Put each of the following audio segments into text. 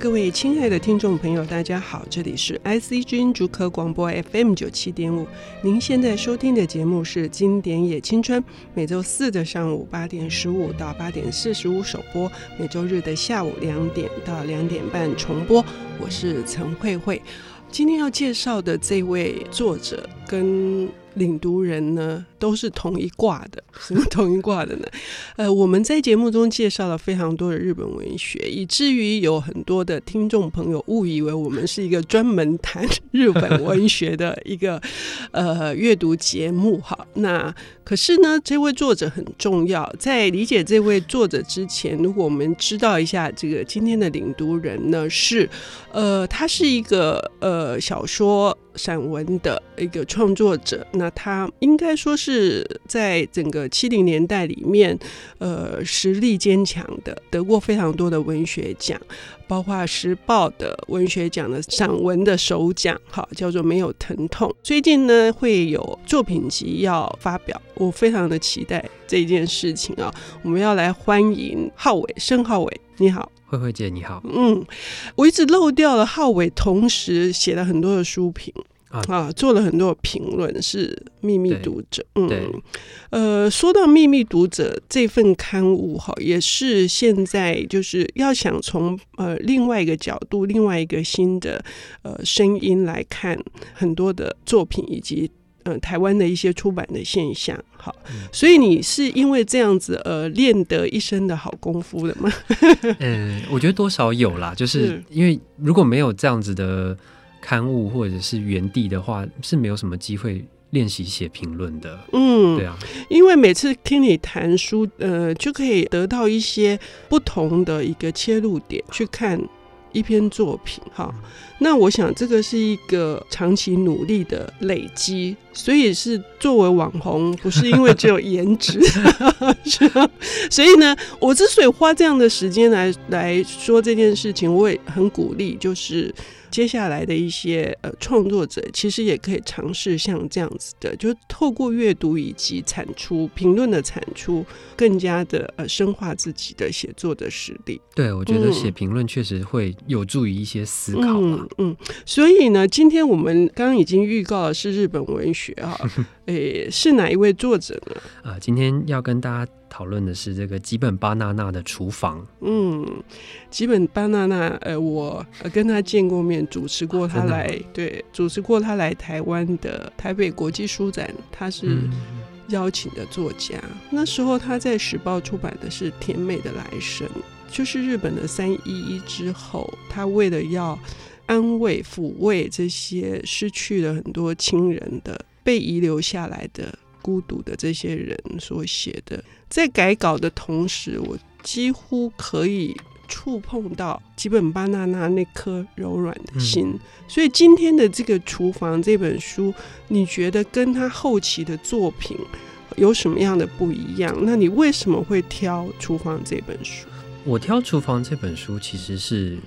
各位亲爱的听众朋友，大家好，这里是 IC 之音竹科广播 FM 九七点五。您现在收听的节目是《经典也青春》，每周四的上午八点十五到八点四十五首播，每周日的下午两点到两点半重播。我是陈慧慧，今天要介绍的这位作者跟领读人呢，都是同一挂的，什么 同一挂的呢？呃，我们在节目中介绍了非常多的日本文学，以至于有很多的听众朋友误以为我们是一个专门谈日本文学的一个 呃阅读节目。哈，那可是呢，这位作者很重要。在理解这位作者之前，如果我们知道一下这个今天的领读人呢，是呃，他是一个呃小说。散文的一个创作者，那他应该说是在整个七零年代里面，呃，实力坚强的，得过非常多的文学奖，包括时报的文学奖的散文的首奖，哈，叫做《没有疼痛》。最近呢，会有作品集要发表，我非常的期待这件事情啊！我们要来欢迎浩伟，申浩伟，你好。慧慧姐你好，嗯，我一直漏掉了浩伟，同时写了很多的书评啊，啊，做了很多评论，是秘密读者，嗯，呃，说到秘密读者这份刊物哈，也是现在就是要想从呃另外一个角度，另外一个新的呃声音来看很多的作品以及。嗯，台湾的一些出版的现象，好，所以你是因为这样子呃练得一身的好功夫的吗？嗯，我觉得多少有啦，就是因为如果没有这样子的刊物或者是原地的话，是没有什么机会练习写评论的。嗯，对啊，因为每次听你谈书，呃，就可以得到一些不同的一个切入点去看一篇作品，哈。那我想，这个是一个长期努力的累积，所以是作为网红，不是因为只有颜值，所以呢，我之所以花这样的时间来来说这件事情，我也很鼓励，就是。接下来的一些呃创作者，其实也可以尝试像这样子的，就透过阅读以及产出评论的产出，更加的呃深化自己的写作的实力。对，我觉得写评论确实会有助于一些思考嘛。嗯，嗯，所以呢，今天我们刚刚已经预告了是日本文学哈，诶，是哪一位作者呢？啊、呃，今天要跟大家。讨论的是这个吉本巴娜娜的厨房。嗯，吉本巴娜娜，呃，我跟他见过面，主持过他来，啊、对，主持过他来台湾的台北国际书展，他是邀请的作家。嗯、那时候他在时报出版的是《甜美的来生》，就是日本的三一一之后，他为了要安慰抚慰这些失去了很多亲人的被遗留下来的。孤独的这些人所写的，在改稿的同时，我几乎可以触碰到吉本巴娜娜那颗柔软的心。嗯、所以今天的这个厨房这本书，你觉得跟他后期的作品有什么样的不一样？那你为什么会挑厨房这本书？我挑厨房这本书其实是。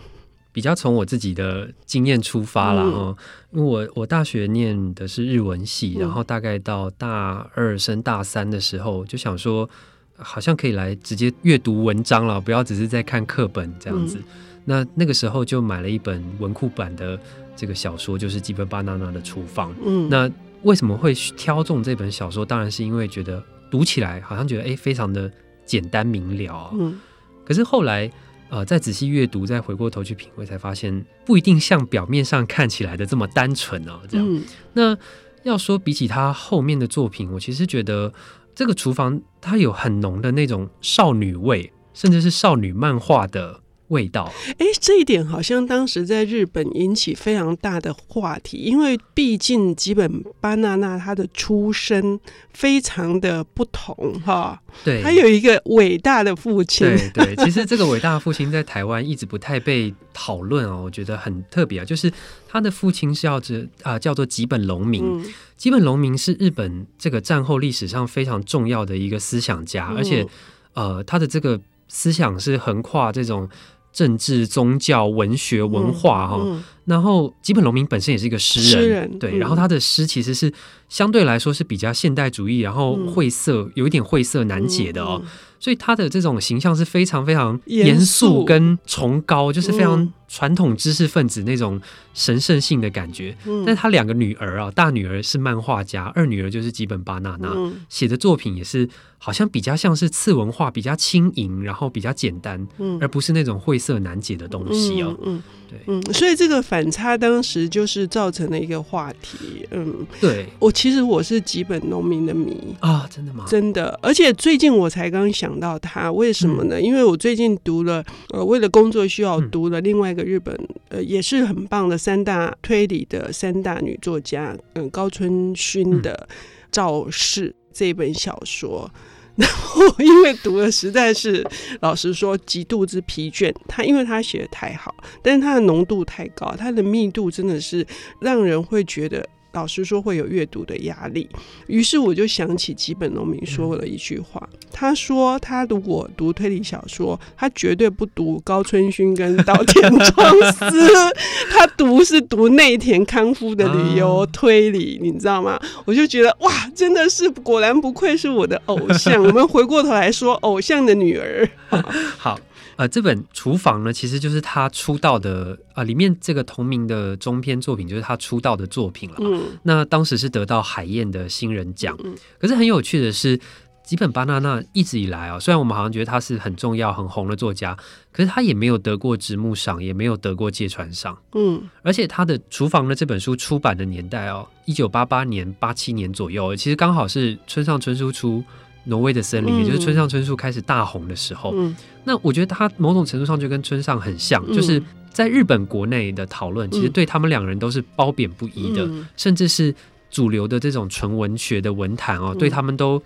比较从我自己的经验出发啦，哈、嗯，因为我我大学念的是日文系，嗯、然后大概到大二升大三的时候，就想说，好像可以来直接阅读文章了，不要只是在看课本这样子。嗯、那那个时候就买了一本文库版的这个小说，就是基本巴娜娜的厨房。嗯，那为什么会挑中这本小说？当然是因为觉得读起来好像觉得哎，非常的简单明了。嗯，可是后来。呃，再仔细阅读，再回过头去品味，才发现不一定像表面上看起来的这么单纯哦。这样，嗯、那要说比起他后面的作品，我其实觉得这个厨房它有很浓的那种少女味，甚至是少女漫画的。味道，哎，这一点好像当时在日本引起非常大的话题，因为毕竟吉本芭娜娜她的出身非常的不同，哈，对，她有一个伟大的父亲，对对，其实这个伟大的父亲在台湾一直不太被讨论哦，我觉得很特别啊，就是他的父亲是要指啊叫做吉本龙明，嗯、吉本龙明是日本这个战后历史上非常重要的一个思想家，嗯、而且呃他的这个思想是横跨这种。政治、宗教、文学、文化，哈、嗯，嗯、然后吉本荣明本身也是一个诗人，诗人对，嗯、然后他的诗其实是相对来说是比较现代主义，然后晦涩，嗯、有一点晦涩难解的哦。所以他的这种形象是非常非常严肃跟崇高，就是非常传统知识分子那种神圣性的感觉。嗯、但他两个女儿啊，大女儿是漫画家，二女儿就是吉本巴娜娜，写、嗯、的作品也是好像比较像是次文化，比较轻盈，然后比较简单，嗯、而不是那种晦涩难解的东西哦。嗯，对，嗯，所以这个反差当时就是造成了一个话题。嗯，对，我其实我是几本农民的迷啊，真的吗？真的，而且最近我才刚想。到他为什么呢？因为我最近读了，呃，为了工作需要读了另外一个日本，呃，也是很棒的三大推理的三大女作家，嗯，高春勋的《赵氏》这一本小说。然后因为读的实在是，老实说极度之疲倦。他因为他写的太好，但是他的浓度太高，他的密度真的是让人会觉得。老师说，会有阅读的压力，于是我就想起吉本农民说的一句话，他说他如果读推理小说，他绝对不读高春勋跟岛田庄司，他读是读内田康夫的旅游推理，你知道吗？我就觉得哇，真的是果然不愧是我的偶像。我们回过头来说，偶像的女儿，好。呃，这本《厨房》呢，其实就是他出道的啊、呃，里面这个同名的中篇作品，就是他出道的作品了。嗯，那当时是得到海燕的新人奖。嗯，可是很有趣的是，吉本巴娜娜一直以来啊，虽然我们好像觉得他是很重要、很红的作家，可是他也没有得过直木赏，也没有得过芥川赏。嗯，而且他的《厨房》的这本书出版的年代哦，一九八八年、八七年左右，其实刚好是村上春树出。挪威的森林，也就是村上春树开始大红的时候。嗯、那我觉得他某种程度上就跟村上很像，嗯、就是在日本国内的讨论，其实对他们两个人都是褒贬不一的，嗯、甚至是主流的这种纯文学的文坛哦，嗯、对他们都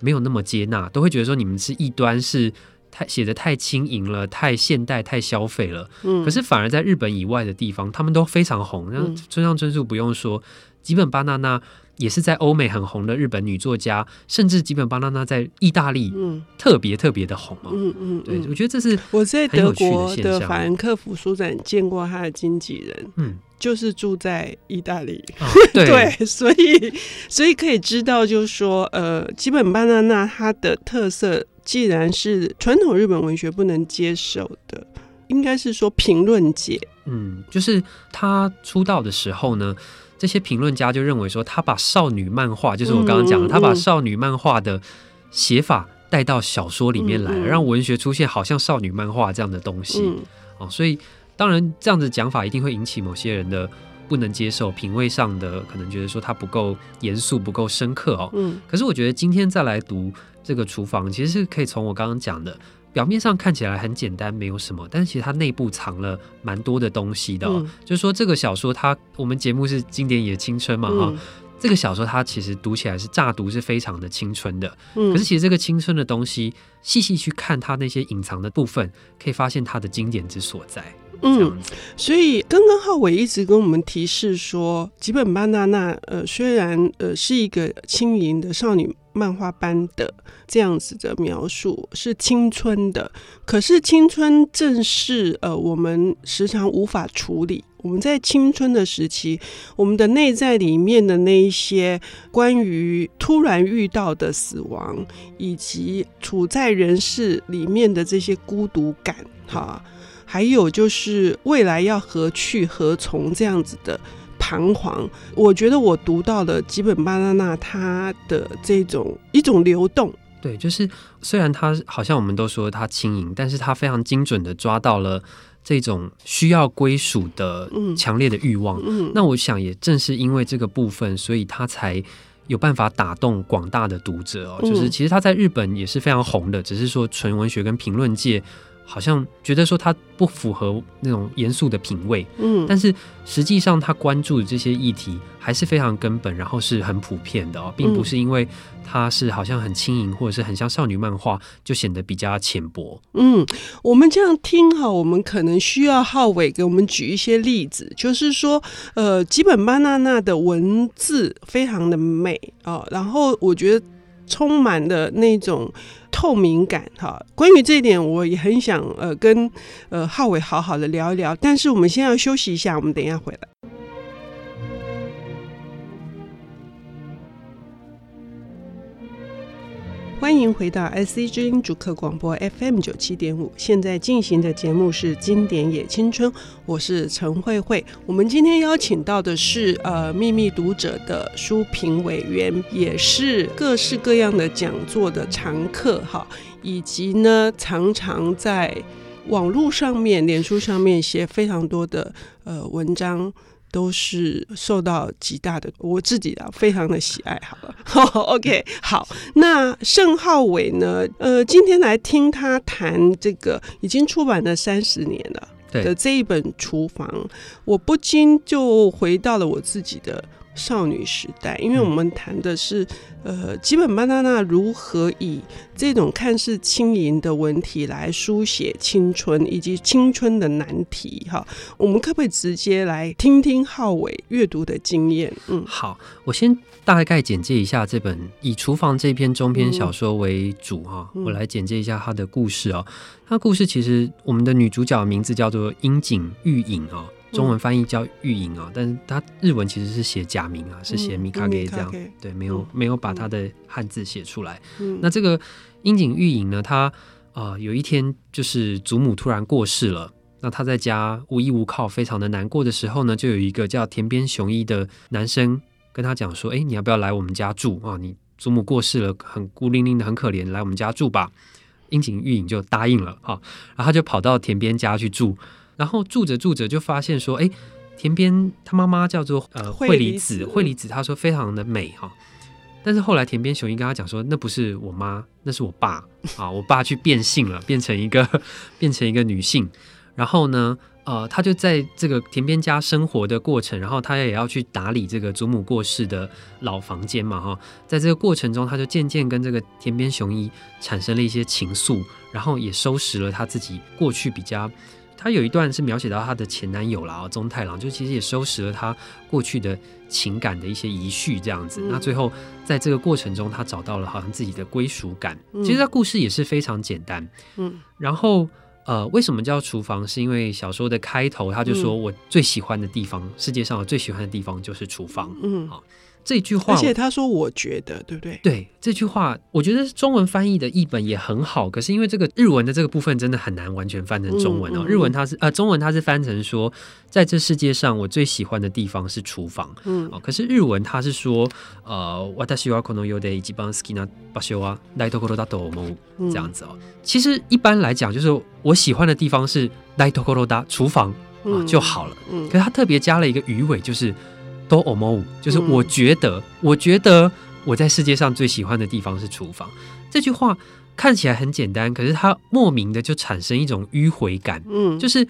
没有那么接纳，都会觉得说你们是异端，是太写的太轻盈了，太现代，太消费了。嗯、可是反而在日本以外的地方，他们都非常红。那村上春树不用说，吉本巴娜娜。也是在欧美很红的日本女作家，甚至吉本巴娜娜在意大利特别特别的红嘛。嗯嗯，对，我觉得这是我在德国的法兰克福书展见过他的经纪人，嗯，就是住在意大利。哦、对，对，所以所以可以知道，就是说，呃，吉本巴娜娜她的特色，既然是传统日本文学不能接受的，应该是说评论界，嗯，就是她出道的时候呢。这些评论家就认为说，他把少女漫画，就是我刚刚讲的，他把少女漫画的写法带到小说里面来了，让文学出现好像少女漫画这样的东西。哦，所以当然这样子讲法一定会引起某些人的不能接受，品味上的可能觉得说它不够严肃、不够深刻哦。嗯。可是我觉得今天再来读这个厨房，其实是可以从我刚刚讲的。表面上看起来很简单，没有什么，但是其实它内部藏了蛮多的东西的就是说，这个小说它，我们节目是经典也青春嘛，哈，嗯，这个小说它其实读起来是乍读是非常的青春的。嗯，可是其实这个青春的东西，细细去看它那些隐藏的部分，可以发现它的经典之所在。嗯，所以刚刚浩伟一直跟我们提示说，吉本芭娜娜呃，虽然呃是一个轻盈的少女漫画般的这样子的描述，是青春的，可是青春正是呃我们时常无法处理。我们在青春的时期，我们的内在里面的那一些关于突然遇到的死亡，以及处在人世里面的这些孤独感，哈。还有就是未来要何去何从这样子的彷徨，我觉得我读到了吉本芭娜娜他的这种一种流动。对，就是虽然他好像我们都说他轻盈，但是他非常精准的抓到了这种需要归属的强烈的欲望。嗯，那我想也正是因为这个部分，所以他才有办法打动广大的读者哦。就是其实他在日本也是非常红的，只是说纯文学跟评论界。好像觉得说他不符合那种严肃的品味，嗯，但是实际上他关注的这些议题还是非常根本，然后是很普遍的哦，并不是因为他是好像很轻盈或者是很像少女漫画就显得比较浅薄。嗯，我们这样听哈，我们可能需要浩伟给我们举一些例子，就是说，呃，吉本芭娜娜的文字非常的美啊，然后我觉得。充满的那种透明感哈。关于这一点，我也很想呃跟呃浩伟好好的聊一聊。但是我们先要休息一下，我们等一下回来。欢迎回到 IC 之音主客广播 FM 九七点五，现在进行的节目是《经典也青春》，我是陈慧慧。我们今天邀请到的是呃秘密读者的书评委员，也是各式各样的讲座的常客哈，以及呢常常在网络上面、脸书上面写非常多的呃文章。都是受到极大的我自己的非常的喜爱，好了，OK，好，那盛浩伟呢？呃，今天来听他谈这个已经出版了三十年了的这一本《厨房》，我不禁就回到了我自己的。少女时代，因为我们谈的是，呃，吉本芭娜娜如何以这种看似轻盈的文体来书写青春以及青春的难题。哈，我们可不可以直接来听听浩伟阅读的经验？嗯，好，我先大概简介一下这本以厨房这篇中篇小说为主哈，嗯、我来简介一下它的故事哦。它故事其实我们的女主角名字叫做樱井玉影哦。中文翻译叫玉影啊，但是他日文其实是写假名啊，是写米卡给这样，嗯、对，没有没有把他的汉字写出来。嗯、那这个樱井玉影呢，他呃有一天就是祖母突然过世了，那他在家无依无靠，非常的难过的时候呢，就有一个叫田边雄一的男生跟他讲说：“哎，你要不要来我们家住啊？你祖母过世了，很孤零零的，很可怜，来我们家住吧。”樱井玉影就答应了哈，然后他就跑到田边家去住。然后住着住着就发现说，哎，田边他妈妈叫做呃惠梨子，惠梨子她说非常的美哈，但是后来田边雄一跟他讲说，那不是我妈，那是我爸啊，我爸去变性了，变成一个 变成一个女性，然后呢，呃，他就在这个田边家生活的过程，然后他也要去打理这个祖母过世的老房间嘛哈，在这个过程中，他就渐渐跟这个田边雄一产生了一些情愫，然后也收拾了他自己过去比较。他有一段是描写到她的前男友啦，宗太郎，就其实也收拾了她过去的情感的一些遗绪，这样子。嗯、那最后在这个过程中，她找到了好像自己的归属感。嗯、其实她故事也是非常简单。嗯，然后呃，为什么叫厨房？是因为小说的开头他就说我最喜欢的地方，嗯、世界上我最喜欢的地方就是厨房。嗯，好。这句话，而且他说：“我觉得，对不对？”对，这句话，我觉得中文翻译的译本也很好。可是因为这个日文的这个部分真的很难完全翻成中文哦。嗯嗯、日文它是呃，中文它是翻成说，在这世界上我最喜欢的地方是厨房。嗯，哦，可是日文它是说，呃，私はこの世で一番好きな场所は台所だと思う这样子哦。其实一般来讲，就是我喜欢的地方是台所だ厨房啊就好了。嗯，可是他特别加了一个语尾，就是。 都 omo，，就是我觉得，嗯、我觉得我在世界上最喜欢的地方是厨房。这句话看起来很简单，可是它莫名的就产生一种迂回感。嗯，就是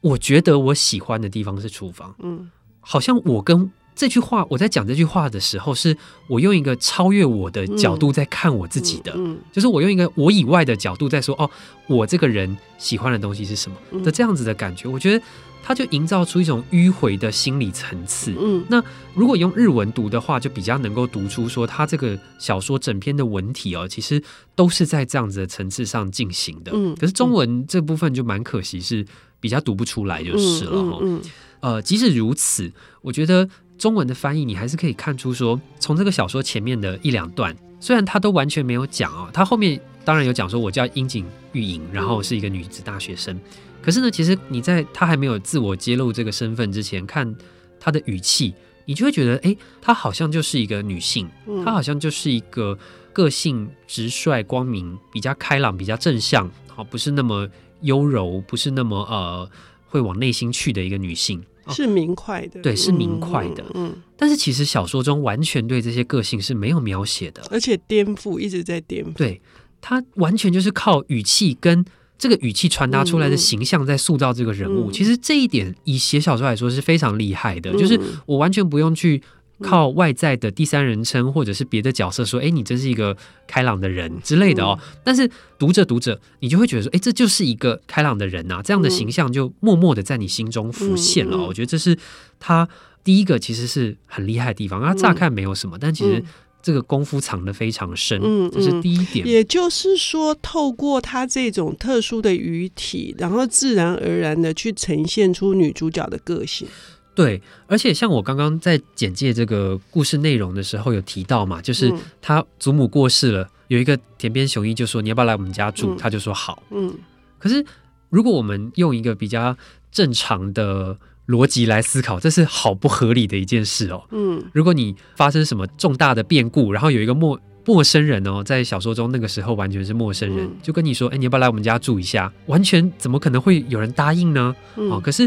我觉得我喜欢的地方是厨房。嗯，好像我跟这句话，我在讲这句话的时候，是我用一个超越我的角度在看我自己的。嗯，嗯嗯就是我用一个我以外的角度在说，哦，我这个人喜欢的东西是什么的这样子的感觉。我觉得。它就营造出一种迂回的心理层次。嗯，那如果用日文读的话，就比较能够读出说他这个小说整篇的文体哦，其实都是在这样子的层次上进行的。嗯，可是中文这部分就蛮可惜，是比较读不出来就是了哈。嗯，呃，即使如此，我觉得中文的翻译你还是可以看出说，从这个小说前面的一两段，虽然他都完全没有讲哦，他后面当然有讲说，我叫樱井玉莹，然后是一个女子大学生。可是呢，其实你在他还没有自我揭露这个身份之前，看他的语气，你就会觉得，哎，她好像就是一个女性，她好像就是一个个性直率、光明、比较开朗、比较正向，好，不是那么优柔，不是那么呃会往内心去的一个女性，是明快的，对，是明快的，嗯。嗯，但是其实小说中完全对这些个性是没有描写的，而且颠覆一直在颠覆，对，他完全就是靠语气跟。这个语气传达出来的形象，在塑造这个人物。嗯、其实这一点以写小说来说是非常厉害的，嗯、就是我完全不用去靠外在的第三人称或者是别的角色说，哎，你真是一个开朗的人之类的哦。嗯、但是读着读着，你就会觉得说，哎，这就是一个开朗的人呐、啊，这样的形象就默默的在你心中浮现了。嗯、我觉得这是他第一个其实是很厉害的地方。他乍看没有什么，但其实。这个功夫藏得非常深，嗯，这是第一点。也就是说，透过他这种特殊的语体，然后自然而然的去呈现出女主角的个性。对，而且像我刚刚在简介这个故事内容的时候有提到嘛，就是他祖母过世了，有一个田边雄一就说，你要不要来我们家住？嗯、他就说好。嗯，可是如果我们用一个比较正常的。逻辑来思考，这是好不合理的一件事哦。嗯，如果你发生什么重大的变故，然后有一个陌陌生人哦，在小说中那个时候完全是陌生人，嗯、就跟你说：“哎，你要不要来我们家住一下？”完全怎么可能会有人答应呢？嗯、哦，可是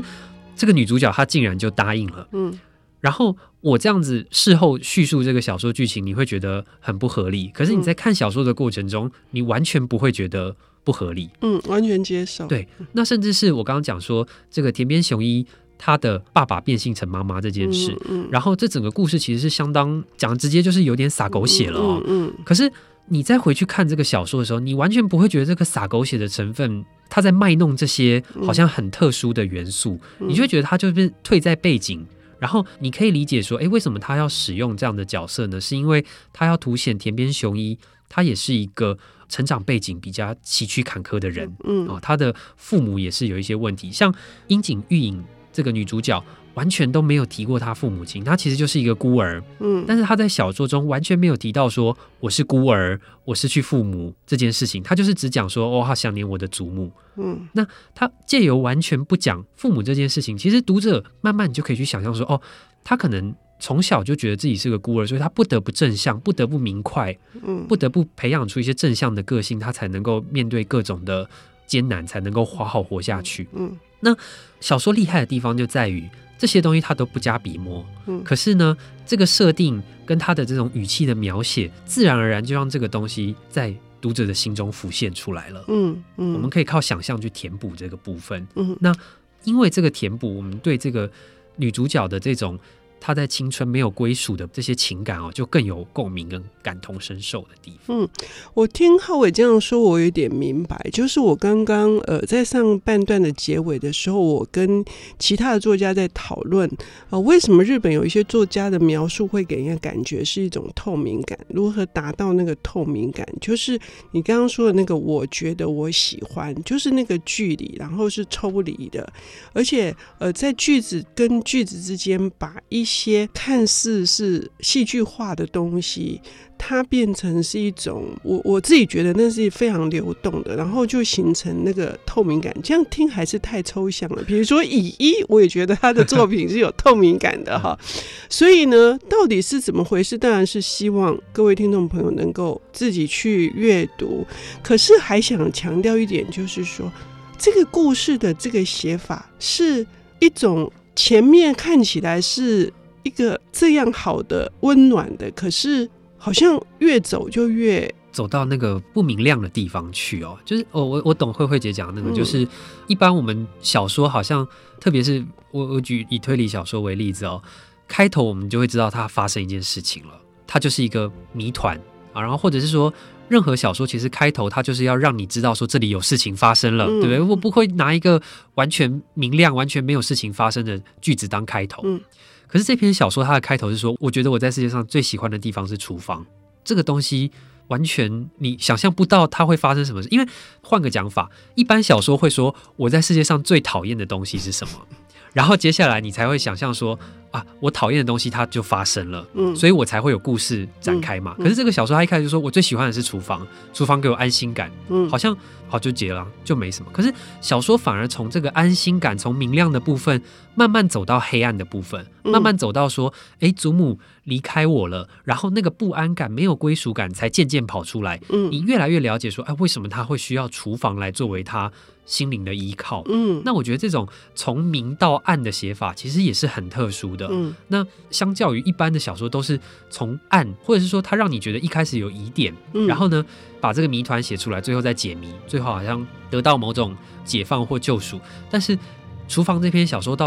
这个女主角她竟然就答应了。嗯，然后我这样子事后叙述这个小说剧情，你会觉得很不合理。可是你在看小说的过程中，你完全不会觉得不合理。嗯，完全接受。对，那甚至是我刚刚讲说这个田边雄一。他的爸爸变性成妈妈这件事，嗯嗯、然后这整个故事其实是相当讲直接，就是有点撒狗血了哦。嗯嗯嗯、可是你再回去看这个小说的时候，你完全不会觉得这个洒狗血的成分，他在卖弄这些好像很特殊的元素，嗯、你就会觉得他就是退在背景。然后你可以理解说，哎，为什么他要使用这样的角色呢？是因为他要凸显田边雄一，他也是一个成长背景比较崎岖坎坷的人。嗯，哦，他的父母也是有一些问题，像樱井玉影。这个女主角完全都没有提过他父母亲，他其实就是一个孤儿。嗯，但是他在小说中完全没有提到说我是孤儿，我失去父母这件事情，他就是只讲说哦，他想念我的祖母。嗯，那他借由完全不讲父母这件事情，其实读者慢慢你就可以去想象说，哦，他可能从小就觉得自己是个孤儿，所以他不得不正向，不得不明快，嗯，不得不培养出一些正向的个性，他才能够面对各种的艰难，才能够好好活下去。嗯。那小说厉害的地方就在于这些东西他都不加笔墨，嗯，可是呢，这个设定跟他的这种语气的描写，自然而然就让这个东西在读者的心中浮现出来了，嗯嗯，我们可以靠想象去填补这个部分，嗯，那因为这个填补，我们对这个女主角的这种。他在青春没有归属的这些情感哦，就更有共鸣跟感同身受的地方。嗯，我听浩伟这样说，我有点明白。就是我刚刚呃在上半段的结尾的时候，我跟其他的作家在讨论呃，为什么日本有一些作家的描述会给人家感觉是一种透明感？如何达到那个透明感？就是你刚刚说的那个，我觉得我喜欢，就是那个距离，然后是抽离的，而且呃在句子跟句子之间把一些看似是戏剧化的东西，它变成是一种我我自己觉得那是非常流动的，然后就形成那个透明感。这样听还是太抽象了。比如说乙一，我也觉得他的作品是有透明感的哈。所以呢，到底是怎么回事？当然是希望各位听众朋友能够自己去阅读。可是还想强调一点，就是说这个故事的这个写法是一种。前面看起来是一个这样好的、温暖的，可是好像越走就越走到那个不明亮的地方去哦。就是我我我懂慧慧姐讲那个，就是一般我们小说好像，特别是我我举以推理小说为例子哦，开头我们就会知道它发生一件事情了，它就是一个谜团啊，然后或者是说。任何小说其实开头它就是要让你知道说这里有事情发生了，嗯、对不对？我不会拿一个完全明亮、完全没有事情发生的句子当开头。嗯、可是这篇小说它的开头是说，我觉得我在世界上最喜欢的地方是厨房。这个东西完全你想象不到它会发生什么事，因为换个讲法，一般小说会说我在世界上最讨厌的东西是什么，然后接下来你才会想象说。啊，我讨厌的东西它就发生了，嗯，所以我才会有故事展开嘛。嗯嗯、可是这个小说它一开始就说，我最喜欢的是厨房，厨房给我安心感，嗯，好像好就结了，就没什么。可是小说反而从这个安心感，从明亮的部分慢慢走到黑暗的部分，慢慢走到说，哎、嗯，祖母离开我了，然后那个不安感、没有归属感才渐渐跑出来。嗯，你越来越了解说，哎，为什么他会需要厨房来作为他心灵的依靠？嗯，那我觉得这种从明到暗的写法，其实也是很特殊的。嗯，那相较于一般的小说，都是从暗，或者是说它让你觉得一开始有疑点，嗯，然后呢，把这个谜团写出来，最后再解谜，最后好像得到某种解放或救赎。但是厨房这篇小说到